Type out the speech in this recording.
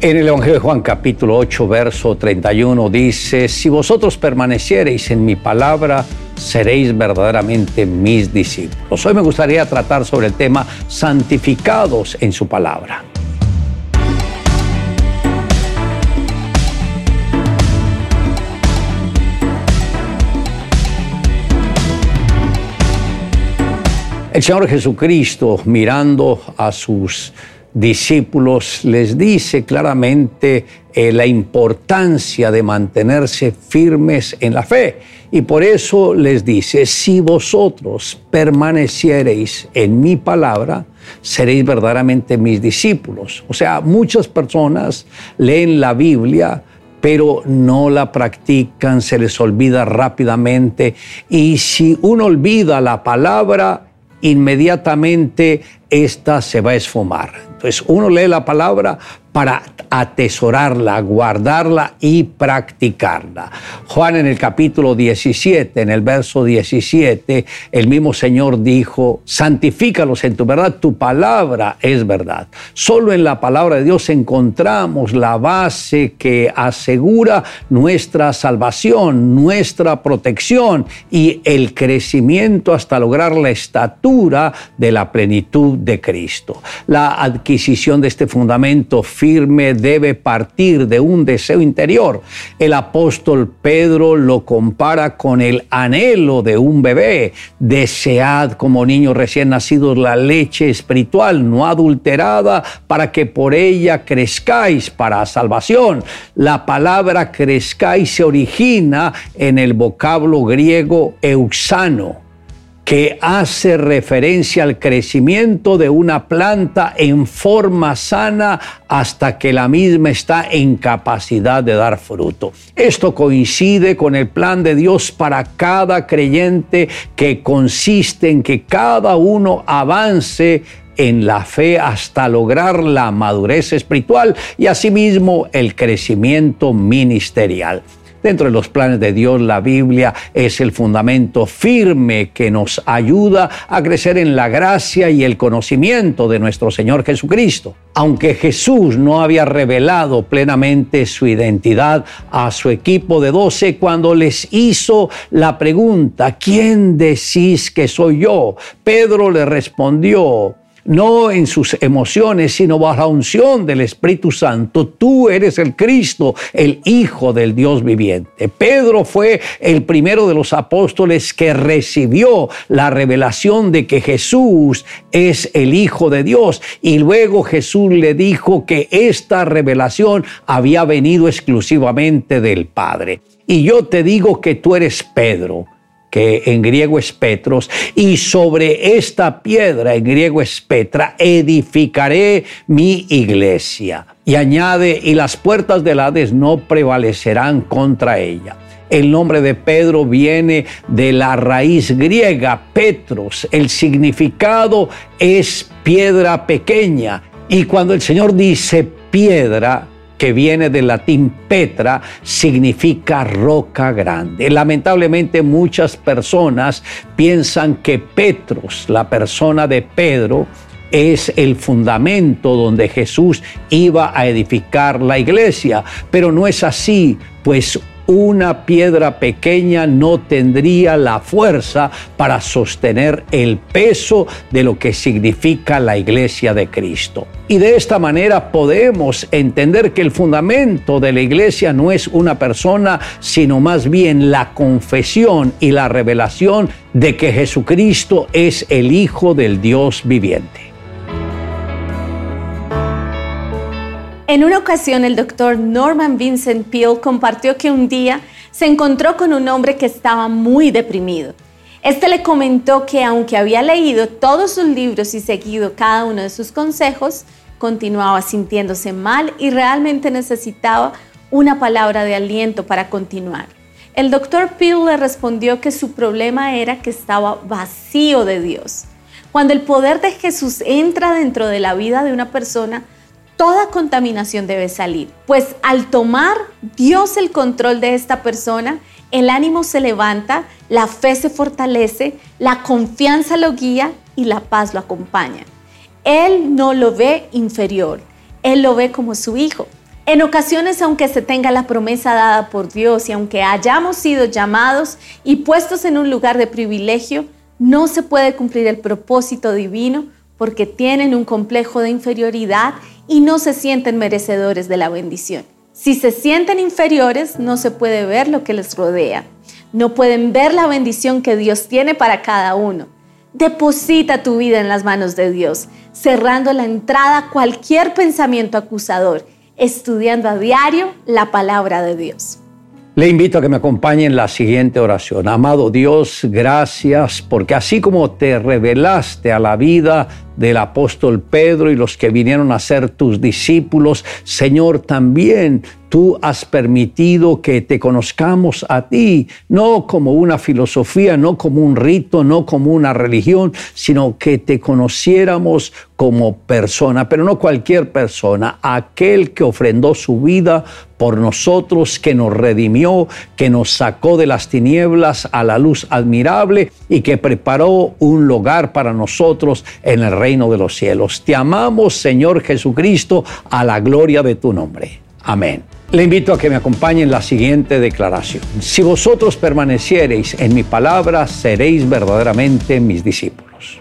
En el Evangelio de Juan capítulo 8, verso 31 dice, si vosotros permaneciereis en mi palabra, seréis verdaderamente mis discípulos. Hoy me gustaría tratar sobre el tema santificados en su palabra. El Señor Jesucristo mirando a sus discípulos les dice claramente eh, la importancia de mantenerse firmes en la fe. Y por eso les dice, si vosotros permaneciereis en mi palabra, seréis verdaderamente mis discípulos. O sea, muchas personas leen la Biblia, pero no la practican, se les olvida rápidamente. Y si uno olvida la palabra, inmediatamente esta se va a esfumar. Entonces uno lee la palabra para atesorarla, guardarla y practicarla. Juan en el capítulo 17, en el verso 17, el mismo Señor dijo, santifícalos en tu verdad, tu palabra es verdad. Solo en la palabra de Dios encontramos la base que asegura nuestra salvación, nuestra protección y el crecimiento hasta lograr la estatura de la plenitud de Cristo. La adquisición de este fundamento debe partir de un deseo interior. El apóstol Pedro lo compara con el anhelo de un bebé. Desead como niños recién nacidos la leche espiritual no adulterada para que por ella crezcáis para salvación. La palabra crezcáis se origina en el vocablo griego euxano que hace referencia al crecimiento de una planta en forma sana hasta que la misma está en capacidad de dar fruto. Esto coincide con el plan de Dios para cada creyente que consiste en que cada uno avance en la fe hasta lograr la madurez espiritual y asimismo el crecimiento ministerial. Dentro de los planes de Dios, la Biblia es el fundamento firme que nos ayuda a crecer en la gracia y el conocimiento de nuestro Señor Jesucristo. Aunque Jesús no había revelado plenamente su identidad a su equipo de doce cuando les hizo la pregunta, ¿quién decís que soy yo? Pedro le respondió, no en sus emociones, sino bajo la unción del Espíritu Santo. Tú eres el Cristo, el Hijo del Dios viviente. Pedro fue el primero de los apóstoles que recibió la revelación de que Jesús es el Hijo de Dios. Y luego Jesús le dijo que esta revelación había venido exclusivamente del Padre. Y yo te digo que tú eres Pedro que en griego es Petros, y sobre esta piedra, en griego es Petra, edificaré mi iglesia. Y añade, y las puertas del Hades no prevalecerán contra ella. El nombre de Pedro viene de la raíz griega, Petros. El significado es piedra pequeña. Y cuando el Señor dice piedra, que viene del latín petra, significa roca grande. Lamentablemente muchas personas piensan que Petros, la persona de Pedro, es el fundamento donde Jesús iba a edificar la iglesia, pero no es así, pues una piedra pequeña no tendría la fuerza para sostener el peso de lo que significa la iglesia de Cristo. Y de esta manera podemos entender que el fundamento de la iglesia no es una persona, sino más bien la confesión y la revelación de que Jesucristo es el Hijo del Dios viviente. En una ocasión, el doctor Norman Vincent Peale compartió que un día se encontró con un hombre que estaba muy deprimido. Este le comentó que aunque había leído todos sus libros y seguido cada uno de sus consejos, continuaba sintiéndose mal y realmente necesitaba una palabra de aliento para continuar. El doctor Peale le respondió que su problema era que estaba vacío de Dios. Cuando el poder de Jesús entra dentro de la vida de una persona, toda contaminación debe salir, pues al tomar Dios el control de esta persona, el ánimo se levanta, la fe se fortalece, la confianza lo guía y la paz lo acompaña. Él no lo ve inferior, él lo ve como su hijo. En ocasiones, aunque se tenga la promesa dada por Dios y aunque hayamos sido llamados y puestos en un lugar de privilegio, no se puede cumplir el propósito divino porque tienen un complejo de inferioridad y no se sienten merecedores de la bendición. Si se sienten inferiores, no se puede ver lo que les rodea. No pueden ver la bendición que Dios tiene para cada uno. Deposita tu vida en las manos de Dios, cerrando la entrada a cualquier pensamiento acusador estudiando a diario la palabra de Dios. Le invito a que me acompañe en la siguiente oración. Amado Dios, gracias porque así como te revelaste a la vida del apóstol Pedro y los que vinieron a ser tus discípulos, Señor, también tú has permitido que te conozcamos a ti, no como una filosofía, no como un rito, no como una religión, sino que te conociéramos como persona, pero no cualquier persona, aquel que ofrendó su vida por nosotros, que nos redimió, que nos sacó de las tinieblas a la luz admirable y que preparó un lugar para nosotros en el reino de los cielos. Te amamos, Señor Jesucristo, a la gloria de tu nombre. Amén. Le invito a que me acompañe en la siguiente declaración. Si vosotros permaneciereis en mi palabra, seréis verdaderamente mis discípulos.